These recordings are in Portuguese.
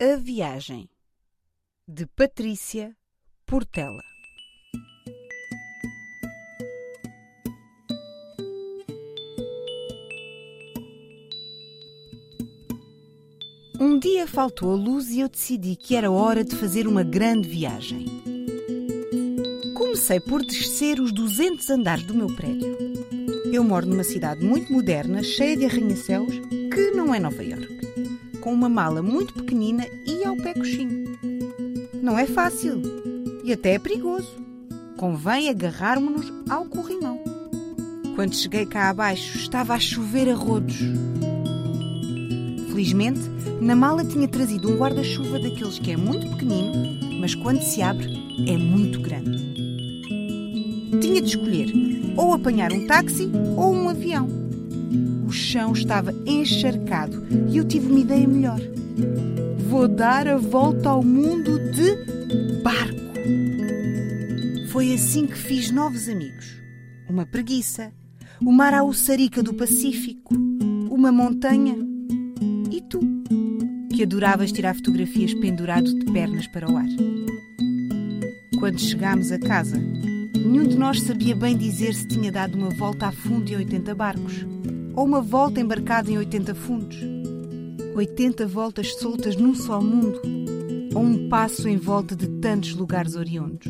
A Viagem de Patrícia Portela Um dia faltou a luz e eu decidi que era hora de fazer uma grande viagem. Comecei por descer os 200 andares do meu prédio. Eu moro numa cidade muito moderna, cheia de arranha-céus, que não é Nova Iorque, com uma mala muito pequenina e ao pé coxinho. Não é fácil e até é perigoso. Convém agarrarmos-nos ao corrimão. Quando cheguei cá abaixo, estava a chover a rodos. Felizmente, na mala tinha trazido um guarda-chuva daqueles que é muito pequenino, mas quando se abre é muito grande. Tinha de escolher ou apanhar um táxi ou um avião. Chão estava encharcado e eu tive uma ideia melhor. Vou dar a volta ao mundo de barco. Foi assim que fiz novos amigos. Uma preguiça, uma araúçarica do Pacífico, uma montanha e tu, que adoravas tirar fotografias pendurado de pernas para o ar. Quando chegámos a casa, nenhum de nós sabia bem dizer se tinha dado uma volta a fundo em 80 barcos ou uma volta embarcada em 80 fundos. 80 voltas soltas num só mundo ou um passo em volta de tantos lugares oriundos.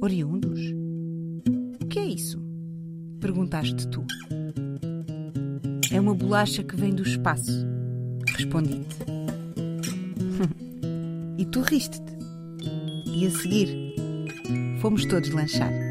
Oriundos? O que é isso? Perguntaste tu. É uma bolacha que vem do espaço. Respondi-te. e tu riste-te. E a seguir, fomos todos lanchar.